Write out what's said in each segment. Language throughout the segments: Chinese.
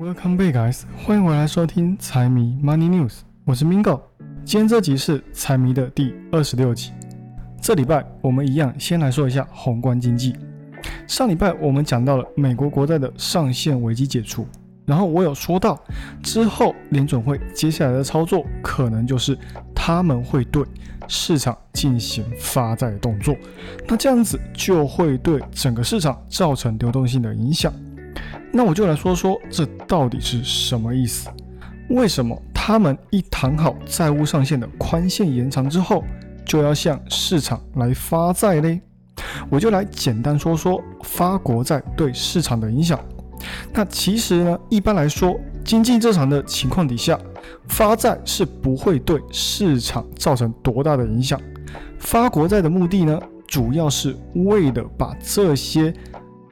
Welcome back, guys！欢迎回来收听财迷 Money News，我是 Mingo。今天这集是财迷的第二十六集。这礼拜我们一样先来说一下宏观经济。上礼拜我们讲到了美国国债的上限危机解除，然后我有说到之后联准会接下来的操作可能就是他们会对市场进行发债动作，那这样子就会对整个市场造成流动性的影响。那我就来说说这到底是什么意思？为什么他们一谈好债务上限的宽限延长之后，就要向市场来发债嘞？我就来简单说说发国债对市场的影响。那其实呢，一般来说，经济正常的情况底下，发债是不会对市场造成多大的影响。发国债的目的呢，主要是为了把这些。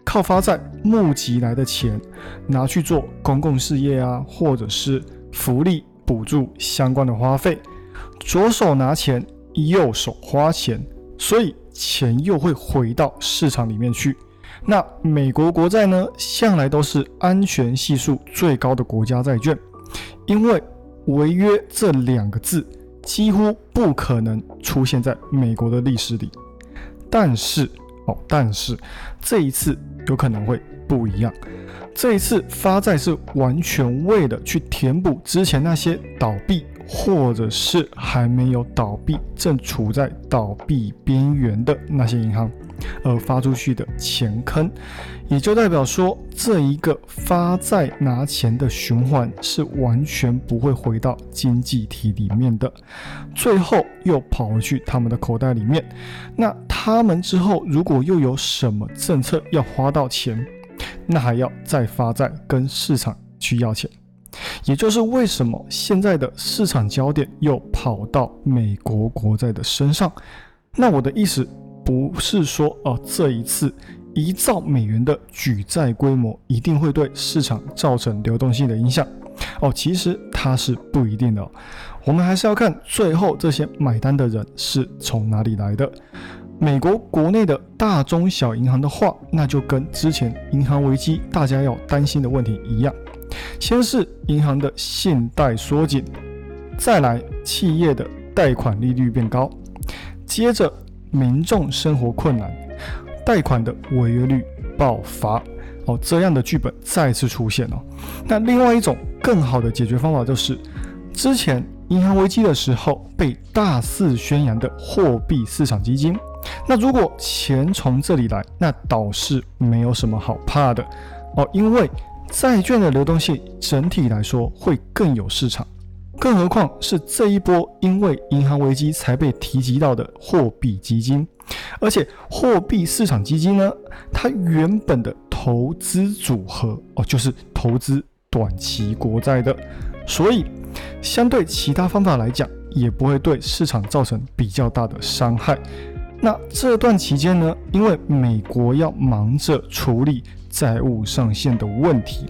靠发债募集来的钱，拿去做公共事业啊，或者是福利补助相关的花费，左手拿钱，右手花钱，所以钱又会回到市场里面去。那美国国债呢，向来都是安全系数最高的国家债券，因为违约这两个字几乎不可能出现在美国的历史里。但是哦，但是这一次。有可能会不一样。这一次发债是完全为了去填补之前那些倒闭或者是还没有倒闭、正处在倒闭边缘的那些银行而发出去的钱坑，也就代表说，这一个发债拿钱的循环是完全不会回到经济体里面的，最后又跑回去他们的口袋里面。那他们之后如果又有什么政策要花到钱？那还要再发债跟市场去要钱，也就是为什么现在的市场焦点又跑到美国国债的身上。那我的意思不是说哦，这一次一兆美元的举债规模一定会对市场造成流动性的影响哦，其实它是不一定的。我们还是要看最后这些买单的人是从哪里来的。美国国内的大中小银行的话，那就跟之前银行危机大家要担心的问题一样，先是银行的信贷缩紧，再来企业的贷款利率变高，接着民众生活困难，贷款的违约率爆发，哦，这样的剧本再次出现了。那另外一种更好的解决方法就是，之前银行危机的时候被大肆宣扬的货币市场基金。那如果钱从这里来，那倒是没有什么好怕的哦，因为债券的流动性整体来说会更有市场，更何况是这一波因为银行危机才被提及到的货币基金，而且货币市场基金呢，它原本的投资组合哦，就是投资短期国债的，所以相对其他方法来讲，也不会对市场造成比较大的伤害。那这段期间呢，因为美国要忙着处理债务上限的问题，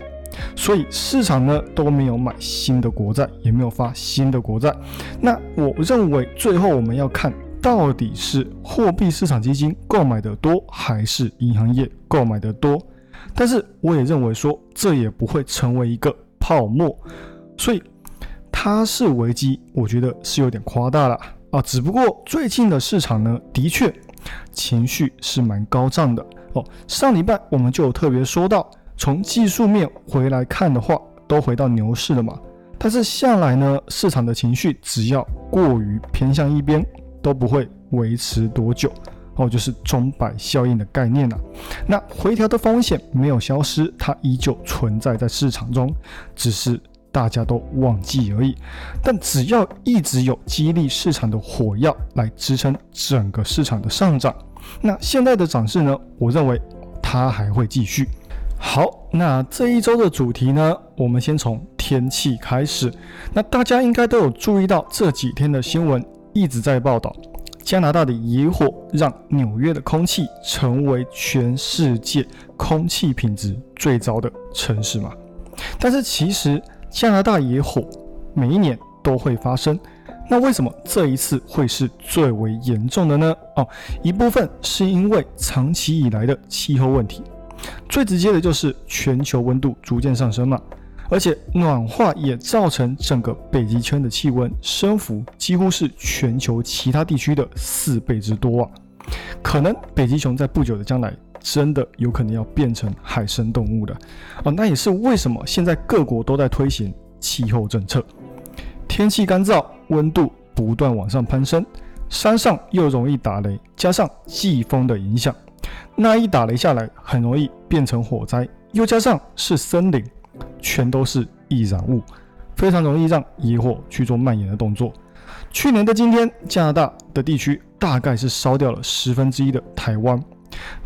所以市场呢都没有买新的国债，也没有发新的国债。那我认为最后我们要看到底是货币市场基金购买的多，还是银行业购买的多。但是我也认为说，这也不会成为一个泡沫，所以它是危机，我觉得是有点夸大了。啊，只不过最近的市场呢，的确情绪是蛮高涨的哦。上礼拜我们就有特别说到，从技术面回来看的话，都回到牛市了嘛。但是向来呢，市场的情绪只要过于偏向一边，都不会维持多久哦，就是钟摆效应的概念啊。那回调的风险没有消失，它依旧存在在市场中，只是。大家都忘记而已，但只要一直有激励市场的火药来支撑整个市场的上涨，那现在的涨势呢？我认为它还会继续。好，那这一周的主题呢？我们先从天气开始。那大家应该都有注意到这几天的新闻一直在报道加拿大的野火，让纽约的空气成为全世界空气品质最糟的城市嘛？但是其实。加拿大野火每一年都会发生，那为什么这一次会是最为严重的呢？哦，一部分是因为长期以来的气候问题，最直接的就是全球温度逐渐上升嘛。而且暖化也造成整个北极圈的气温升幅几乎是全球其他地区的四倍之多啊！可能北极熊在不久的将来真的有可能要变成海生动物的啊，那也是为什么现在各国都在推行气候政策。天气干燥，温度不断往上攀升，山上又容易打雷，加上季风的影响，那一打雷下来很容易变成火灾，又加上是森林。全都是易燃物，非常容易让野火去做蔓延的动作。去年的今天，加拿大的地区大概是烧掉了十分之一的台湾。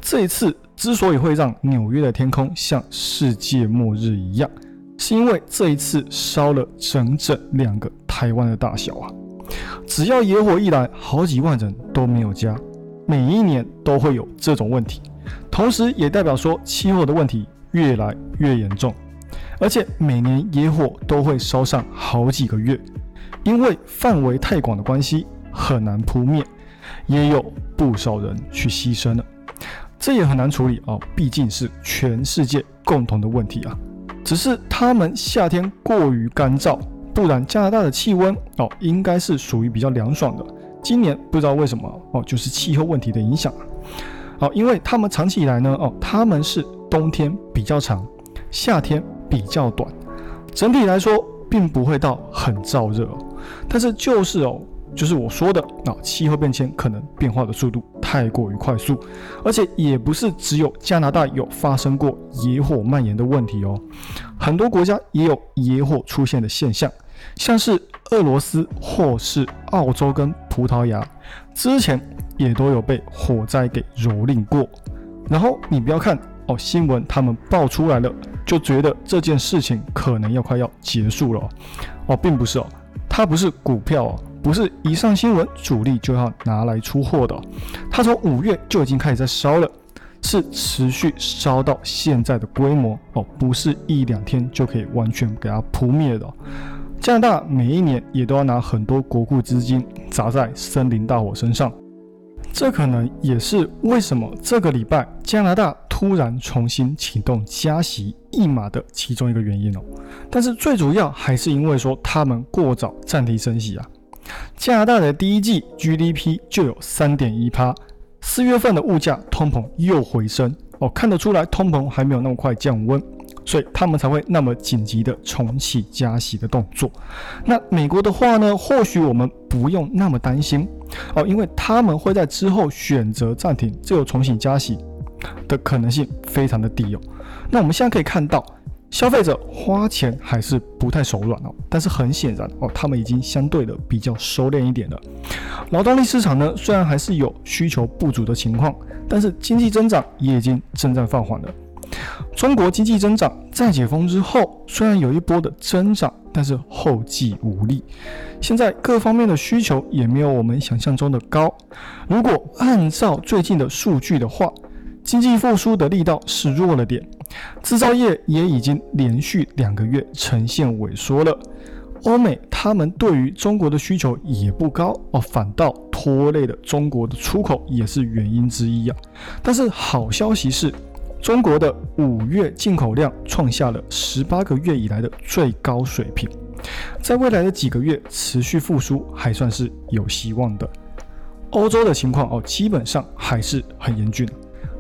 这一次之所以会让纽约的天空像世界末日一样，是因为这一次烧了整整两个台湾的大小啊！只要野火一来，好几万人都没有家。每一年都会有这种问题，同时也代表说气候的问题越来越严重。而且每年野火都会烧上好几个月，因为范围太广的关系，很难扑灭，也有不少人去牺牲了。这也很难处理哦，毕竟是全世界共同的问题啊。只是他们夏天过于干燥，不然加拿大的气温哦应该是属于比较凉爽的。今年不知道为什么哦，就是气候问题的影响好。哦，因为他们长期以来呢哦，他们是冬天比较长，夏天。比较短，整体来说并不会到很燥热，但是就是哦，就是我说的啊，气候变迁可能变化的速度太过于快速，而且也不是只有加拿大有发生过野火蔓延的问题哦，很多国家也有野火出现的现象，像是俄罗斯或是澳洲跟葡萄牙之前也都有被火灾给蹂躏过，然后你不要看。哦，新闻他们爆出来了，就觉得这件事情可能要快要结束了。哦，并不是哦，它不是股票哦，不是一上新闻主力就要拿来出货的。它从五月就已经开始在烧了，是持续烧到现在的规模哦，不是一两天就可以完全给它扑灭的。加拿大每一年也都要拿很多国库资金砸在森林大火身上，这可能也是为什么这个礼拜加拿大。突然重新启动加息一码的其中一个原因哦，但是最主要还是因为说他们过早暂停升息啊。加拿大的第一季 GDP 就有三点一趴，四月份的物价通膨又回升哦，看得出来通膨还没有那么快降温，所以他们才会那么紧急的重启加息的动作。那美国的话呢，或许我们不用那么担心哦，因为他们会在之后选择暂停，只有重启加息。的可能性非常的低哦。那我们现在可以看到，消费者花钱还是不太手软哦。但是很显然哦，他们已经相对的比较收敛一点了。劳动力市场呢，虽然还是有需求不足的情况，但是经济增长也已经正在放缓了。中国经济增长在解封之后，虽然有一波的增长，但是后继无力。现在各方面的需求也没有我们想象中的高。如果按照最近的数据的话，经济复苏的力道是弱了点，制造业也已经连续两个月呈现萎缩了。欧美他们对于中国的需求也不高哦，反倒拖累了中国的出口，也是原因之一啊。但是好消息是，中国的五月进口量创下了十八个月以来的最高水平，在未来的几个月持续复苏还算是有希望的。欧洲的情况哦，基本上还是很严峻。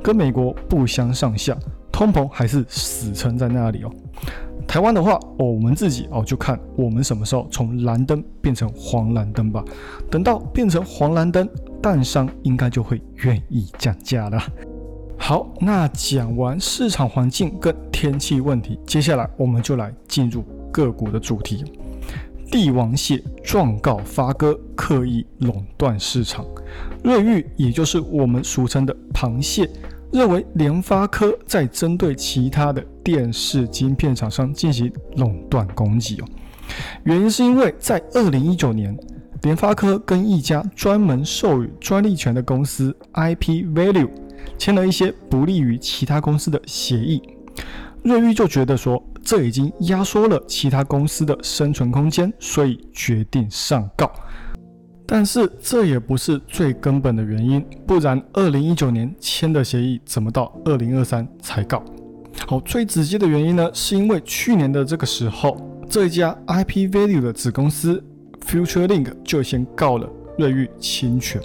跟美国不相上下，通膨还是死撑在那里哦。台湾的话，我们自己哦，就看我们什么时候从蓝灯变成黄蓝灯吧。等到变成黄蓝灯，蛋商应该就会愿意降价了。好，那讲完市场环境跟天气问题，接下来我们就来进入个股的主题。帝王蟹状告发哥刻意垄断市场，瑞昱也就是我们俗称的螃蟹。认为联发科在针对其他的电视晶片厂商进行垄断攻击哦，原因是因为在二零一九年，联发科跟一家专门授予专利权的公司 IP Value 签了一些不利于其他公司的协议，瑞昱就觉得说这已经压缩了其他公司的生存空间，所以决定上告。但是这也不是最根本的原因，不然二零一九年签的协议怎么到二零二三才告？好，最直接的原因呢，是因为去年的这个时候，这一家 IP Value 的子公司 Future Link 就先告了瑞昱侵权。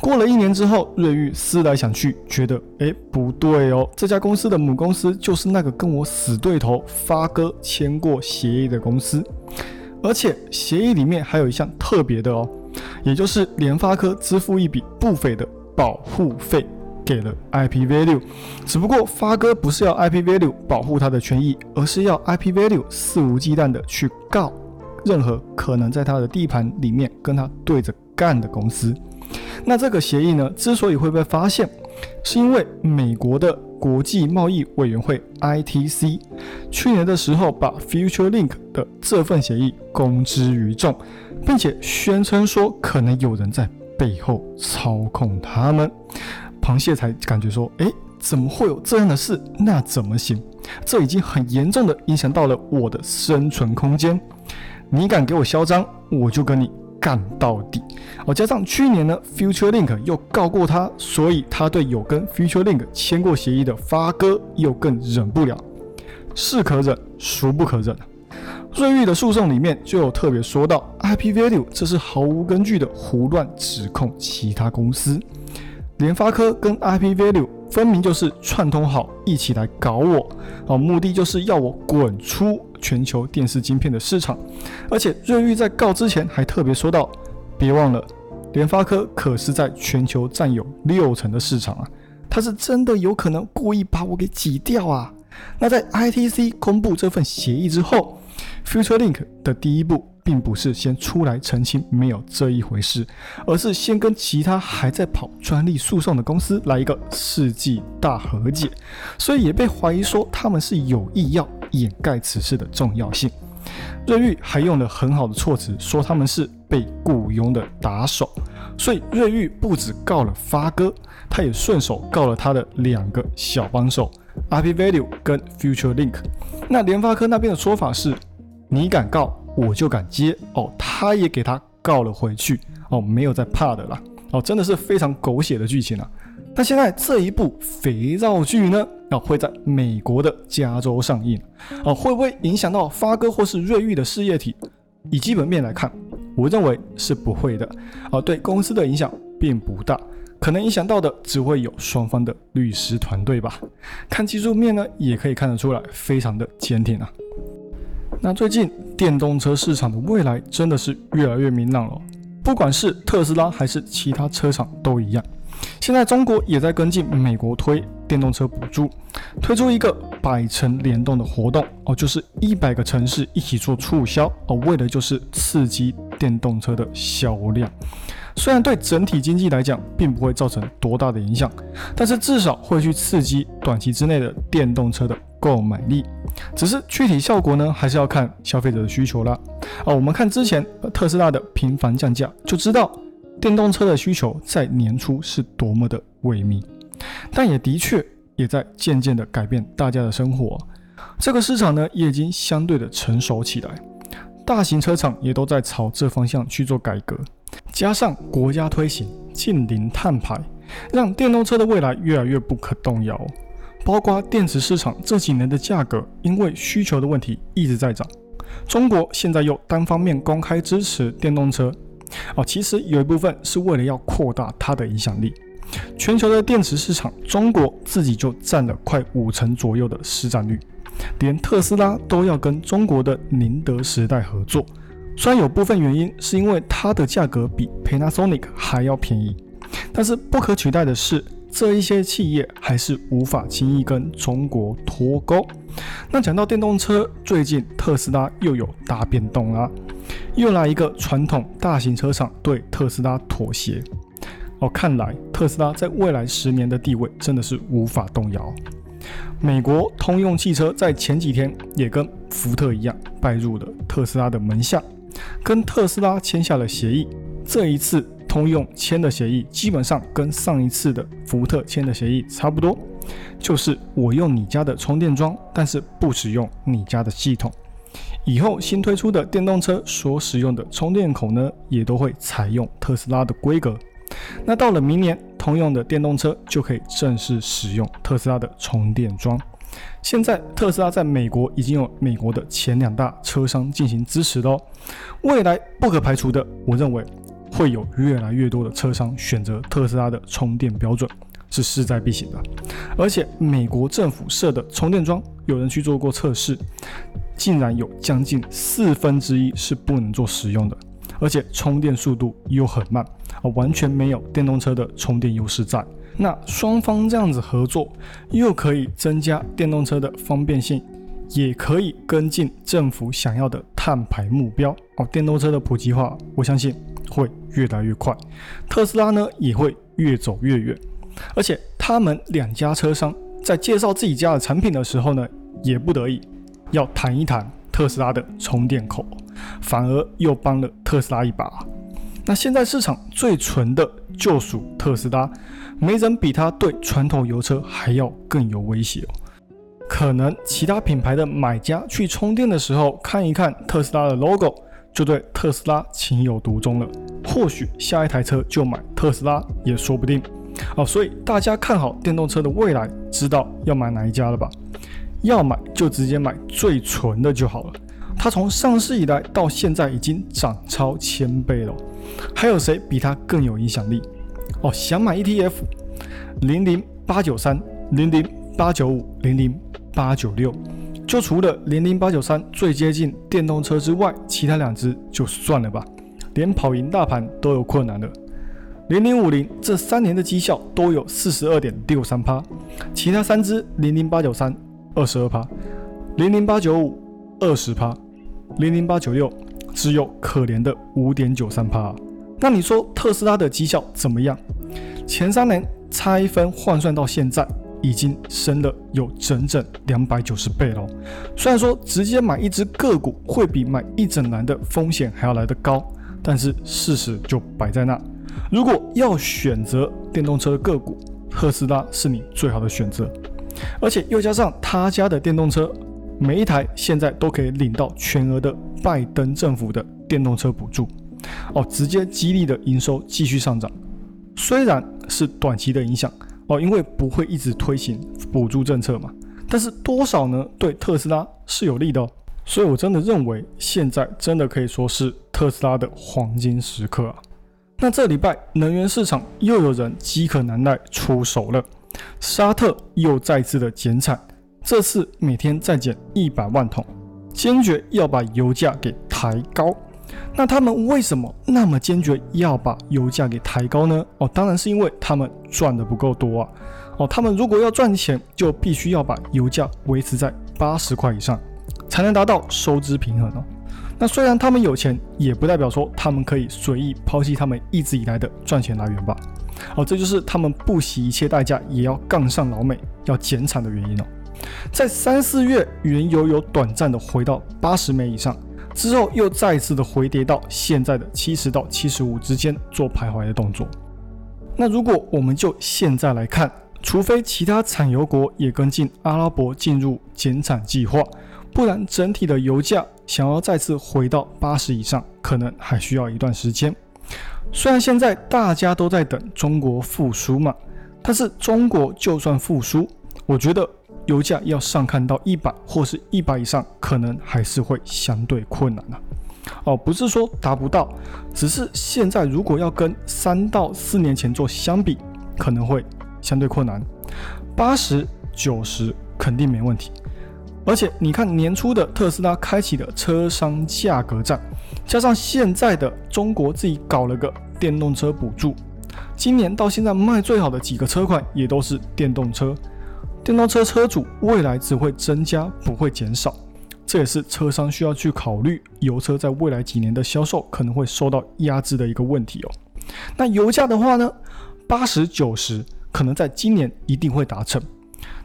过了一年之后，瑞玉思来想去，觉得哎不对哦，这家公司的母公司就是那个跟我死对头发哥签过协议的公司，而且协议里面还有一项特别的哦，也就是联发科支付一笔不菲的保护费给了 IP Value，只不过发哥不是要 IP Value 保护他的权益，而是要 IP Value 肆无忌惮的去告任何可能在他的地盘里面跟他对着干的公司。那这个协议呢，之所以会被发现，是因为美国的国际贸易委员会 ITC 去年的时候把 Future Link 的这份协议公之于众，并且宣称说可能有人在背后操控他们。螃蟹才感觉说，哎，怎么会有这样的事？那怎么行？这已经很严重的影响到了我的生存空间。你敢给我嚣张，我就跟你。干到底哦！加上去年呢，Future Link 又告过他，所以他对有跟 Future Link 签过协议的发哥又更忍不了。是可忍，孰不可忍啊！瑞昱的诉讼里面就有特别说到，IP Value 这是毫无根据的胡乱指控其他公司。联发科跟 IP Value 分明就是串通好一起来搞我哦，目的就是要我滚出。全球电视晶片的市场，而且瑞昱在告之前还特别说到，别忘了，联发科可是在全球占有六成的市场啊，他是真的有可能故意把我给挤掉啊。那在 ITC 公布这份协议之后，Future Link 的第一步并不是先出来澄清没有这一回事，而是先跟其他还在跑专利诉讼的公司来一个世纪大和解，所以也被怀疑说他们是有意要。掩盖此事的重要性，瑞玉还用了很好的措辞，说他们是被雇佣的打手，所以瑞玉不止告了发哥，他也顺手告了他的两个小帮手，IP Value 跟 Future Link。那联发科那边的说法是，你敢告，我就敢接哦，他也给他告了回去哦，没有再怕的啦，哦，真的是非常狗血的剧情啊。那现在这一部肥皂剧呢？啊，会在美国的加州上映，啊，会不会影响到发哥或是瑞玉的事业体？以基本面来看，我认为是不会的，啊，对公司的影响并不大，可能影响到的只会有双方的律师团队吧。看技术面呢，也可以看得出来，非常的坚挺啊。那最近电动车市场的未来真的是越来越明朗了，不管是特斯拉还是其他车厂都一样。现在中国也在跟进美国推电动车补助，推出一个百城联动的活动哦，就是一百个城市一起做促销哦，为的就是刺激电动车的销量。虽然对整体经济来讲并不会造成多大的影响，但是至少会去刺激短期之内的电动车的购买力。只是具体效果呢，还是要看消费者的需求啦。啊，我们看之前特斯拉的频繁降价就知道。电动车的需求在年初是多么的萎靡，但也的确也在渐渐的改变大家的生活。这个市场呢，也已经相对的成熟起来，大型车厂也都在朝这方向去做改革。加上国家推行近零碳排，让电动车的未来越来越不可动摇。包括电池市场这几年的价格，因为需求的问题一直在涨。中国现在又单方面公开支持电动车。哦，其实有一部分是为了要扩大它的影响力。全球的电池市场，中国自己就占了快五成左右的市占率，连特斯拉都要跟中国的宁德时代合作。虽然有部分原因是因为它的价格比 Panasonic 还要便宜，但是不可取代的是，这一些企业还是无法轻易跟中国脱钩。那讲到电动车，最近特斯拉又有大变动啦。又来一个传统大型车厂对特斯拉妥协哦，看来特斯拉在未来十年的地位真的是无法动摇。美国通用汽车在前几天也跟福特一样拜入了特斯拉的门下，跟特斯拉签下了协议。这一次通用签的协议基本上跟上一次的福特签的协议差不多，就是我用你家的充电桩，但是不使用你家的系统。以后新推出的电动车所使用的充电口呢，也都会采用特斯拉的规格。那到了明年，通用的电动车就可以正式使用特斯拉的充电桩。现在特斯拉在美国已经有美国的前两大车商进行支持了哦。未来不可排除的，我认为会有越来越多的车商选择特斯拉的充电标准，是势在必行的。而且美国政府设的充电桩，有人去做过测试，竟然有将近四分之一是不能做使用的，而且充电速度又很慢，啊，完全没有电动车的充电优势在。那双方这样子合作，又可以增加电动车的方便性，也可以跟进政府想要的碳排目标哦。电动车的普及化，我相信会越来越快，特斯拉呢也会越走越远。而且他们两家车商在介绍自己家的产品的时候呢，也不得已要谈一谈特斯拉的充电口，反而又帮了特斯拉一把。那现在市场最纯的就属特斯拉，没人比它对传统油车还要更有威胁哦。可能其他品牌的买家去充电的时候，看一看特斯拉的 logo，就对特斯拉情有独钟了。或许下一台车就买特斯拉也说不定。哦，所以大家看好电动车的未来，知道要买哪一家了吧？要买就直接买最纯的就好了。它从上市以来到现在已经涨超千倍了，还有谁比它更有影响力？哦，想买 ETF，零零八九三、零零八九五、零零八九六，就除了零零八九三最接近电动车之外，其他两只就算了吧，连跑赢大盘都有困难了。零零五零这三年的绩效都有四十二点六三趴，其他三只零零八九三二十二趴，零零八九五二十趴。零零八九六只有可怜的五点九三帕，那你说特斯拉的绩效怎么样？前三年拆分换算到现在，已经升了有整整两百九十倍了。虽然说直接买一只个股会比买一整篮的风险还要来得高，但是事实就摆在那。如果要选择电动车个股，特斯拉是你最好的选择，而且又加上他家的电动车。每一台现在都可以领到全额的拜登政府的电动车补助，哦，直接激励的营收继续上涨。虽然是短期的影响哦，因为不会一直推行补助政策嘛，但是多少呢？对特斯拉是有利的哦。所以我真的认为现在真的可以说是特斯拉的黄金时刻啊。那这礼拜能源市场又有人饥渴难耐出手了，沙特又再次的减产。这次每天再减一百万桶，坚决要把油价给抬高。那他们为什么那么坚决要把油价给抬高呢？哦，当然是因为他们赚的不够多啊。哦，他们如果要赚钱，就必须要把油价维持在八十块以上，才能达到收支平衡哦。那虽然他们有钱，也不代表说他们可以随意抛弃他们一直以来的赚钱来源吧。哦，这就是他们不惜一切代价也要杠上老美，要减产的原因哦。在三四月，原油有短暂的回到八十美以上，之后又再次的回跌到现在的七十到七十五之间做徘徊的动作。那如果我们就现在来看，除非其他产油国也跟进阿拉伯进入减产计划，不然整体的油价想要再次回到八十以上，可能还需要一段时间。虽然现在大家都在等中国复苏嘛，但是中国就算复苏，我觉得。油价要上看到一百或是一百以上，可能还是会相对困难啊。哦，不是说达不到，只是现在如果要跟三到四年前做相比，可能会相对困难。八十九十肯定没问题。而且你看年初的特斯拉开启的车商价格战，加上现在的中国自己搞了个电动车补助，今年到现在卖最好的几个车款也都是电动车。电动车车主未来只会增加，不会减少，这也是车商需要去考虑油车在未来几年的销售可能会受到压制的一个问题哦。那油价的话呢，八十九十可能在今年一定会达成，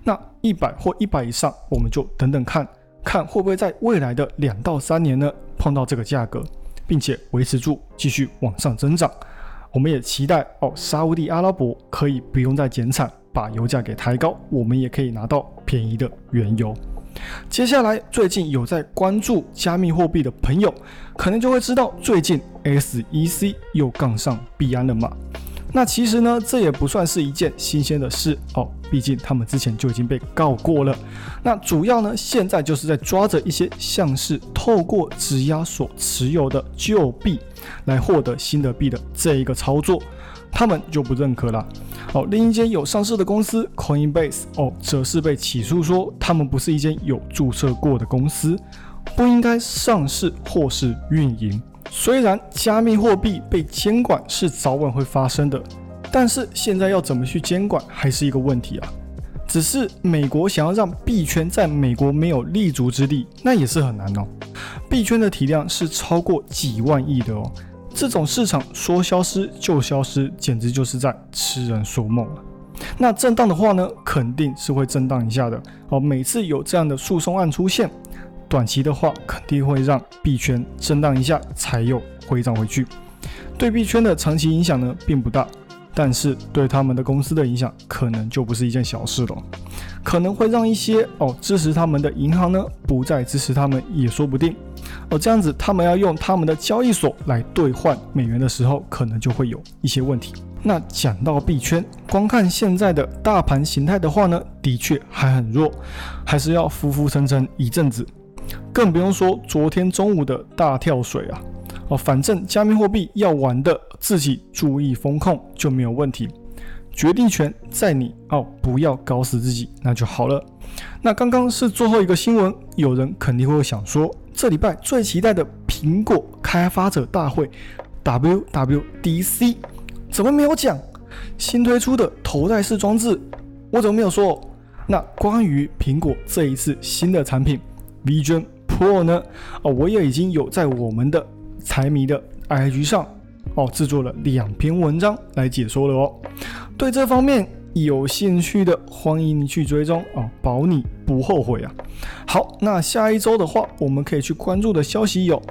那一百或一百以上，我们就等等看看会不会在未来的两到三年呢碰到这个价格，并且维持住继续往上增长。我们也期待哦，沙地阿拉伯可以不用再减产。把油价给抬高，我们也可以拿到便宜的原油。接下来，最近有在关注加密货币的朋友，可能就会知道最近 SEC 又杠上币安了嘛？那其实呢，这也不算是一件新鲜的事哦，毕竟他们之前就已经被告过了。那主要呢，现在就是在抓着一些像是透过质押所持有的旧币来获得新的币的这一个操作，他们就不认可了。哦，另一间有上市的公司 Coinbase 哦，则是被起诉说他们不是一间有注册过的公司，不应该上市或是运营。虽然加密货币被监管是早晚会发生的，但是现在要怎么去监管还是一个问题啊。只是美国想要让币圈在美国没有立足之地，那也是很难哦。币圈的体量是超过几万亿的哦，这种市场说消失就消失，简直就是在痴人说梦啊。那震荡的话呢，肯定是会震荡一下的哦。每次有这样的诉讼案出现。短期的话，肯定会让币圈震荡一下，才又回涨回去。对币圈的长期影响呢，并不大，但是对他们的公司的影响，可能就不是一件小事了。可能会让一些哦支持他们的银行呢，不再支持他们也说不定。哦，这样子他们要用他们的交易所来兑换美元的时候，可能就会有一些问题。那讲到币圈，光看现在的大盘形态的话呢，的确还很弱，还是要浮浮沉沉一阵子。更不用说昨天中午的大跳水啊！哦，反正加密货币要玩的，自己注意风控就没有问题。决定权在你哦，不要搞死自己，那就好了。那刚刚是最后一个新闻，有人肯定会想说，这礼拜最期待的苹果开发者大会 WWDC 怎么没有讲？新推出的头戴式装置，我怎么没有说？那关于苹果这一次新的产品？Vision Pro 呢？哦，我也已经有在我们的财迷的 IG 上哦制作了两篇文章来解说了哦。对这方面有兴趣的，欢迎你去追踪哦，保你不后悔啊。好，那下一周的话，我们可以去关注的消息有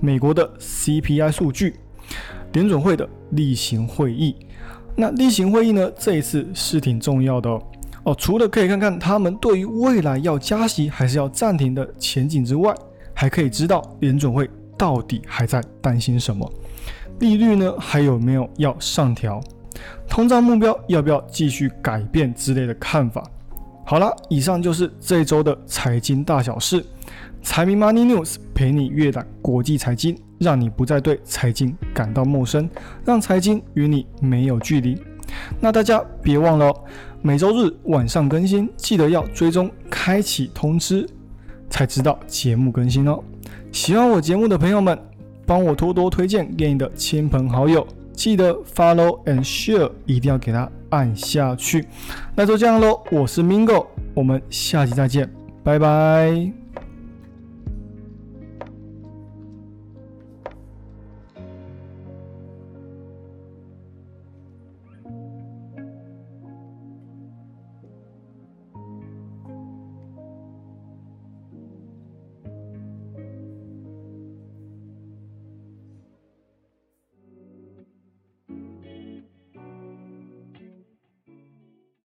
美国的 CPI 数据、联准会的例行会议。那例行会议呢，这一次是挺重要的哦。哦，除了可以看看他们对于未来要加息还是要暂停的前景之外，还可以知道联准会到底还在担心什么，利率呢还有没有要上调，通胀目标要不要继续改变之类的看法。好了，以上就是这一周的财经大小事，财迷 Money News 陪你阅览国际财经，让你不再对财经感到陌生，让财经与你没有距离。那大家别忘了，每周日晚上更新，记得要追踪开启通知，才知道节目更新哦。喜欢我节目的朋友们，帮我多多推荐给你的亲朋好友，记得 follow and share，一定要给他按下去。那就这样喽，我是 Mingo，我们下期再见，拜拜。